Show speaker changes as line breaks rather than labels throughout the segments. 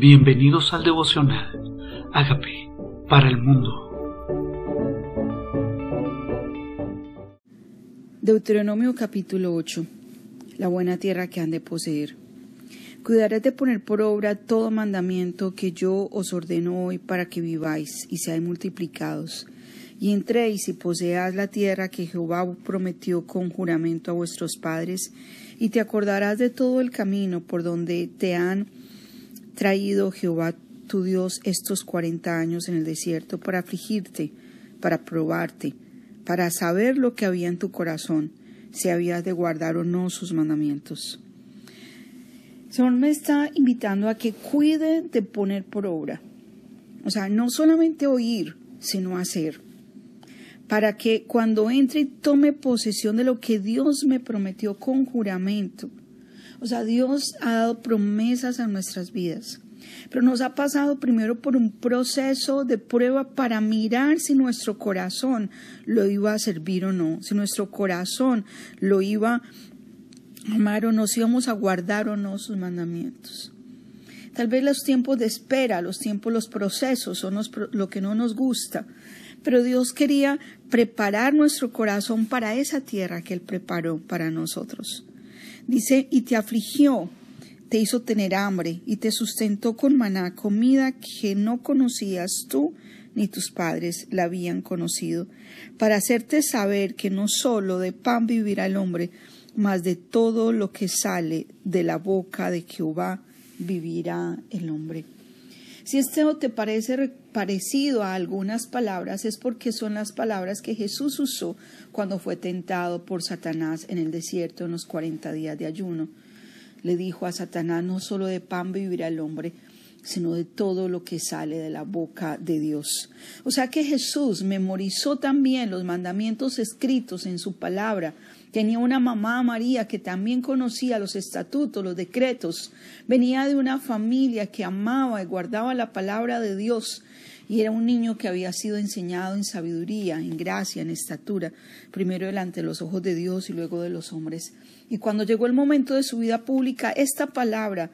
Bienvenidos al devocional. Hágame para el mundo.
Deuteronomio capítulo 8. La buena tierra que han de poseer. Cuidaré de poner por obra todo mandamiento que yo os ordeno hoy para que viváis y seáis multiplicados, y entréis y poseáis la tierra que Jehová prometió con juramento a vuestros padres, y te acordarás de todo el camino por donde te han traído Jehová tu Dios estos cuarenta años en el desierto para afligirte, para probarte, para saber lo que había en tu corazón, si habías de guardar o no sus mandamientos. Señor me está invitando a que cuide de poner por obra. O sea, no solamente oír, sino hacer. Para que cuando entre y tome posesión de lo que Dios me prometió con juramento, o sea, Dios ha dado promesas a nuestras vidas, pero nos ha pasado primero por un proceso de prueba para mirar si nuestro corazón lo iba a servir o no, si nuestro corazón lo iba a amar o no, si íbamos a guardar o no sus mandamientos. Tal vez los tiempos de espera, los tiempos, los procesos son lo que no nos gusta, pero Dios quería preparar nuestro corazón para esa tierra que Él preparó para nosotros. Dice, y te afligió, te hizo tener hambre, y te sustentó con maná, comida que no conocías tú ni tus padres la habían conocido, para hacerte saber que no sólo de pan vivirá el hombre, mas de todo lo que sale de la boca de Jehová vivirá el hombre. Si esto te parece parecido a algunas palabras, es porque son las palabras que Jesús usó cuando fue tentado por Satanás en el desierto en los cuarenta días de ayuno. Le dijo a Satanás, no solo de pan vivirá el hombre, sino de todo lo que sale de la boca de Dios. O sea que Jesús memorizó también los mandamientos escritos en su palabra. Tenía una mamá María que también conocía los estatutos, los decretos. Venía de una familia que amaba y guardaba la palabra de Dios. Y era un niño que había sido enseñado en sabiduría, en gracia, en estatura, primero delante de los ojos de Dios y luego de los hombres. Y cuando llegó el momento de su vida pública, esta palabra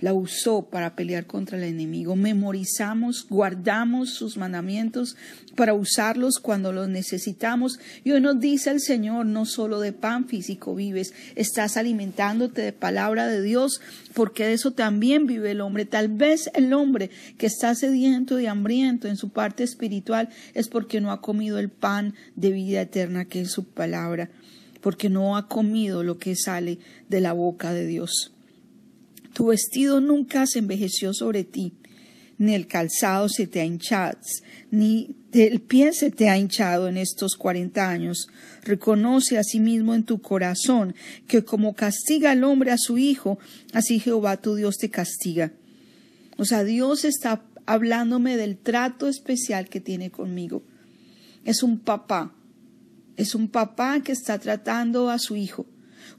la usó para pelear contra el enemigo. Memorizamos, guardamos sus mandamientos para usarlos cuando los necesitamos. Y hoy nos dice el Señor, no solo de pan físico vives, estás alimentándote de palabra de Dios, porque de eso también vive el hombre. Tal vez el hombre que está sediento y hambriento en su parte espiritual es porque no ha comido el pan de vida eterna que es su palabra, porque no ha comido lo que sale de la boca de Dios. Tu vestido nunca se envejeció sobre ti, ni el calzado se te ha hinchado, ni el pie se te ha hinchado en estos cuarenta años. Reconoce a sí en tu corazón que como castiga al hombre a su hijo, así Jehová tu Dios te castiga. O sea, Dios está hablándome del trato especial que tiene conmigo. Es un papá, es un papá que está tratando a su hijo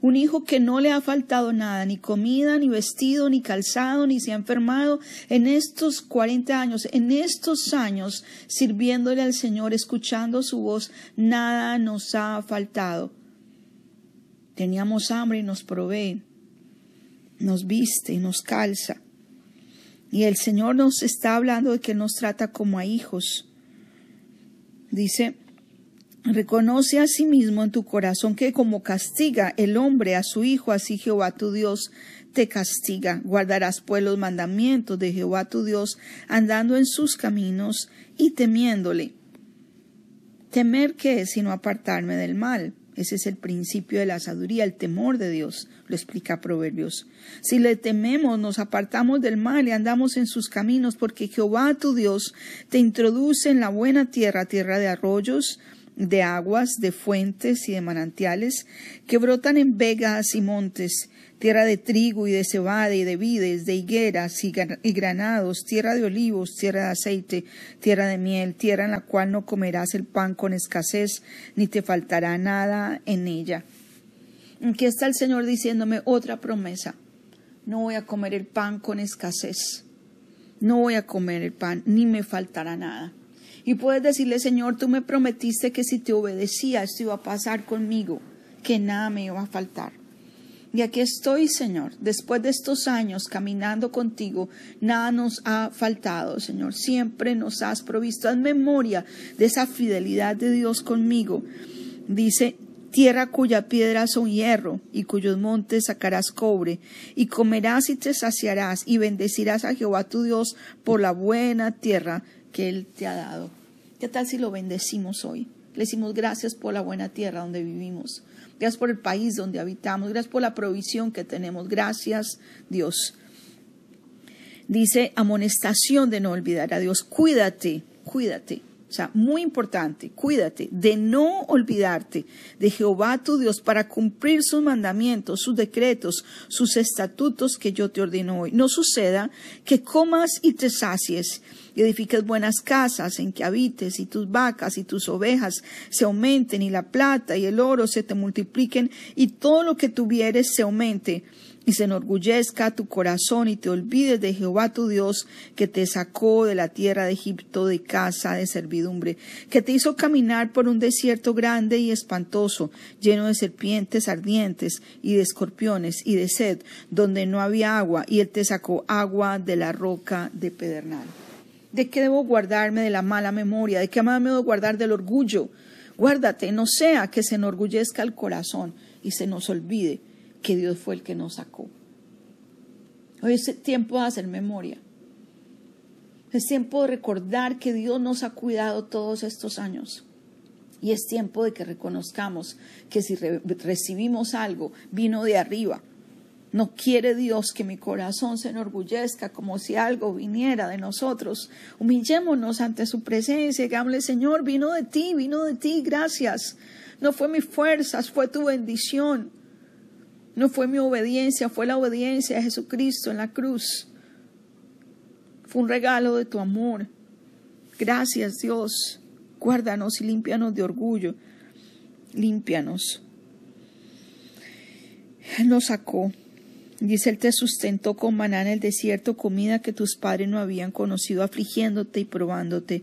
un hijo que no le ha faltado nada, ni comida, ni vestido, ni calzado, ni se ha enfermado en estos cuarenta años, en estos años sirviéndole al Señor, escuchando su voz, nada nos ha faltado. Teníamos hambre y nos provee, nos viste y nos calza. Y el Señor nos está hablando de que nos trata como a hijos. Dice, Reconoce a sí mismo en tu corazón que como castiga el hombre a su hijo, así Jehová tu Dios te castiga. Guardarás pues los mandamientos de Jehová tu Dios, andando en sus caminos y temiéndole. Temer qué sino apartarme del mal. Ese es el principio de la sabiduría, el temor de Dios, lo explica Proverbios. Si le tememos, nos apartamos del mal y andamos en sus caminos, porque Jehová tu Dios te introduce en la buena tierra, tierra de arroyos, de aguas, de fuentes y de manantiales que brotan en vegas y montes, tierra de trigo y de cebada y de vides, de higueras y granados, tierra de olivos, tierra de aceite, tierra de miel, tierra en la cual no comerás el pan con escasez, ni te faltará nada en ella. Aquí está el Señor diciéndome otra promesa. No voy a comer el pan con escasez. No voy a comer el pan, ni me faltará nada. Y puedes decirle, Señor, tú me prometiste que si te obedecía esto iba a pasar conmigo, que nada me iba a faltar. Y aquí estoy, Señor, después de estos años caminando contigo, nada nos ha faltado, Señor. Siempre nos has provisto. Haz memoria de esa fidelidad de Dios conmigo. Dice, tierra cuya piedra son hierro y cuyos montes sacarás cobre, y comerás y te saciarás, y bendecirás a Jehová tu Dios por la buena tierra que Él te ha dado. ¿Qué tal si lo bendecimos hoy? Le decimos gracias por la buena tierra donde vivimos. Gracias por el país donde habitamos. Gracias por la provisión que tenemos. Gracias, Dios. Dice amonestación de no olvidar a Dios. Cuídate, cuídate. O sea, muy importante, cuídate de no olvidarte de Jehová tu Dios para cumplir sus mandamientos, sus decretos, sus estatutos que yo te ordeno hoy. No suceda que comas y te sacies y edifiques buenas casas en que habites y tus vacas y tus ovejas se aumenten y la plata y el oro se te multipliquen y todo lo que tuvieres se aumente y se enorgullezca tu corazón y te olvides de Jehová tu Dios que te sacó de la tierra de Egipto de casa de servidumbre, que te hizo caminar por un desierto grande y espantoso, lleno de serpientes ardientes y de escorpiones y de sed, donde no había agua, y él te sacó agua de la roca de pedernal. ¿De qué debo guardarme de la mala memoria? ¿De qué me debo guardar del orgullo? Guárdate, no sea que se enorgullezca el corazón y se nos olvide que Dios fue el que nos sacó. Hoy es tiempo de hacer memoria. Es tiempo de recordar que Dios nos ha cuidado todos estos años. Y es tiempo de que reconozcamos que si recibimos algo, vino de arriba. No quiere Dios que mi corazón se enorgullezca como si algo viniera de nosotros. Humillémonos ante su presencia y digámosle, Señor, vino de ti, vino de ti, gracias. No fue mis fuerzas, fue tu bendición. No fue mi obediencia, fue la obediencia a Jesucristo en la cruz. Fue un regalo de tu amor. Gracias Dios. Guárdanos y límpianos de orgullo. Límpianos. Él nos sacó. Dice, Él te sustentó con maná en el desierto, comida que tus padres no habían conocido, afligiéndote y probándote,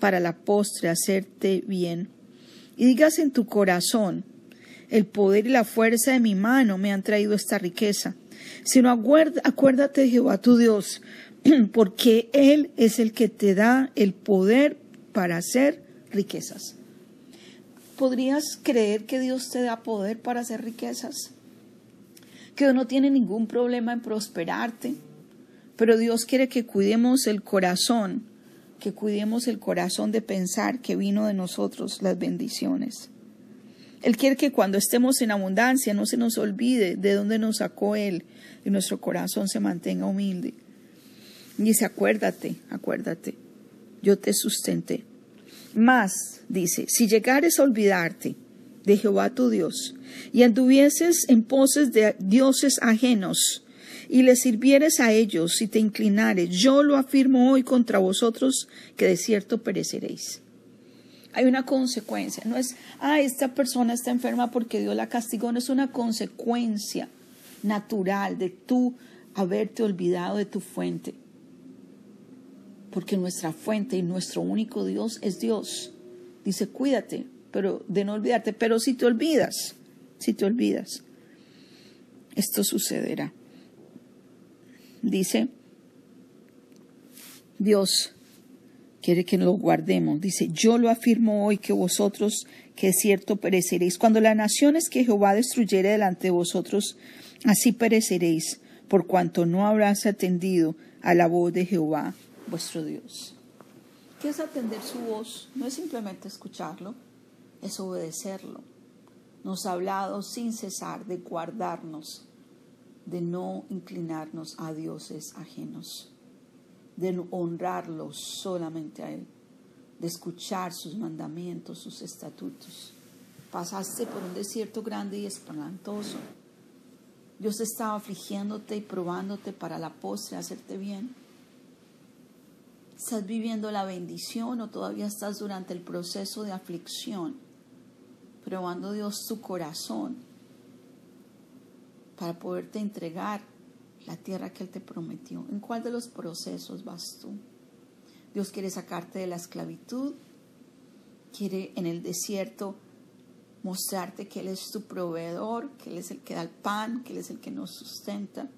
para la postre hacerte bien. Y digas en tu corazón, el poder y la fuerza de mi mano me han traído esta riqueza, sino acuérdate de Jehová tu Dios, porque Él es el que te da el poder para hacer riquezas. ¿Podrías creer que Dios te da poder para hacer riquezas? Que Dios no tiene ningún problema en prosperarte, pero Dios quiere que cuidemos el corazón, que cuidemos el corazón de pensar que vino de nosotros las bendiciones. Él quiere que cuando estemos en abundancia no se nos olvide de dónde nos sacó Él y nuestro corazón se mantenga humilde. Y dice, acuérdate, acuérdate, yo te sustenté. Más, dice, si llegares a olvidarte de Jehová tu Dios y anduvieses en poses de dioses ajenos y le sirvieres a ellos y te inclinares, yo lo afirmo hoy contra vosotros que de cierto pereceréis. Hay una consecuencia. No es, ah, esta persona está enferma porque Dios la castigó. No es una consecuencia natural de tú haberte olvidado de tu fuente. Porque nuestra fuente y nuestro único Dios es Dios. Dice, cuídate, pero de no olvidarte. Pero si te olvidas, si te olvidas, esto sucederá. Dice, Dios quiere que lo guardemos. Dice, yo lo afirmo hoy que vosotros, que es cierto, pereceréis. Cuando las naciones que Jehová destruyere delante de vosotros, así pereceréis, por cuanto no habrás atendido a la voz de Jehová, vuestro Dios. ¿Qué es atender su voz? No es simplemente escucharlo, es obedecerlo. Nos ha hablado sin cesar de guardarnos, de no inclinarnos a dioses ajenos de honrarlo solamente a Él, de escuchar sus mandamientos, sus estatutos. Pasaste por un desierto grande y espantoso. Dios estaba afligiéndote y probándote para la postre hacerte bien. ¿Estás viviendo la bendición o todavía estás durante el proceso de aflicción? Probando Dios tu corazón para poderte entregar la tierra que Él te prometió. ¿En cuál de los procesos vas tú? Dios quiere sacarte de la esclavitud, quiere en el desierto mostrarte que Él es tu proveedor, que Él es el que da el pan, que Él es el que nos sustenta.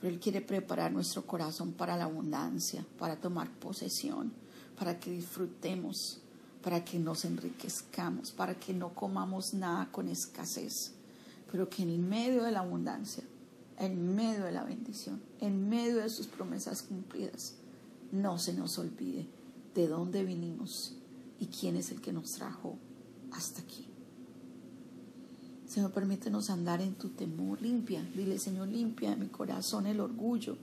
Pero Él quiere preparar nuestro corazón para la abundancia, para tomar posesión, para que disfrutemos, para que nos enriquezcamos, para que no comamos nada con escasez, pero que en medio de la abundancia, en medio de la bendición, en medio de sus promesas cumplidas, no se nos olvide de dónde vinimos y quién es el que nos trajo hasta aquí. Señor, permítenos andar en tu temor. Limpia, dile Señor, limpia de mi corazón el orgullo.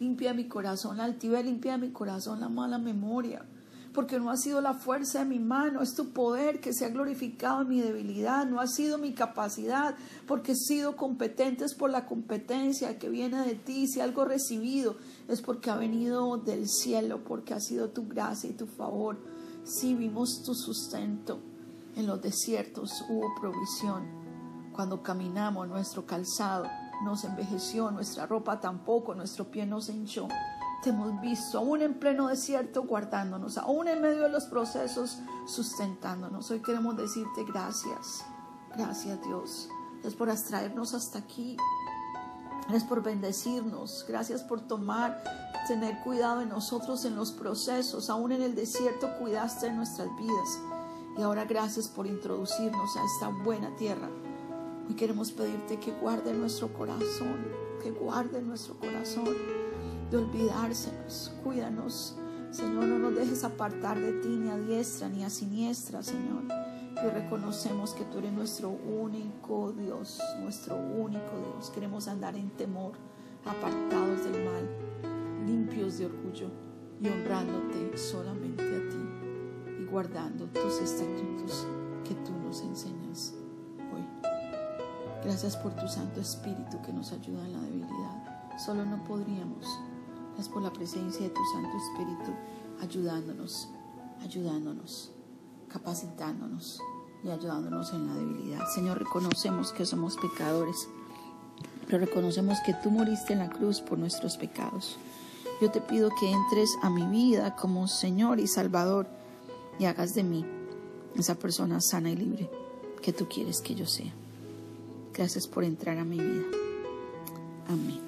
Limpia mi corazón la altivez, limpia de mi corazón la mala memoria. Porque no ha sido la fuerza de mi mano, es tu poder que se ha glorificado en mi debilidad, no ha sido mi capacidad, porque he sido competente, es por la competencia que viene de ti. Si algo recibido es porque ha venido del cielo, porque ha sido tu gracia y tu favor. Si vimos tu sustento en los desiertos, hubo provisión cuando caminamos, nuestro calzado nos envejeció, nuestra ropa tampoco, nuestro pie nos hinchó. Te hemos visto, aún en pleno desierto, guardándonos, aún en medio de los procesos, sustentándonos. Hoy queremos decirte gracias. Gracias, Dios. Gracias por traernos hasta aquí. Gracias por bendecirnos. Gracias por tomar, tener cuidado de nosotros en los procesos. Aún en el desierto cuidaste de nuestras vidas. Y ahora gracias por introducirnos a esta buena tierra y queremos pedirte que guarde nuestro corazón, que guarde nuestro corazón de olvidársenos. Cuídanos, Señor, no nos dejes apartar de ti ni a diestra ni a siniestra, Señor. Que reconocemos que tú eres nuestro único Dios, nuestro único Dios. Queremos andar en temor, apartados del mal, limpios de orgullo y honrándote solamente a ti y guardando tus estatutos que tú nos enseñas. Gracias por tu Santo Espíritu que nos ayuda en la debilidad. Solo no podríamos. Gracias por la presencia de tu Santo Espíritu ayudándonos, ayudándonos, capacitándonos y ayudándonos en la debilidad. Señor, reconocemos que somos pecadores, pero reconocemos que tú moriste en la cruz por nuestros pecados. Yo te pido que entres a mi vida como Señor y Salvador y hagas de mí esa persona sana y libre que tú quieres que yo sea. Gracias por entrar a mi vida. Amén.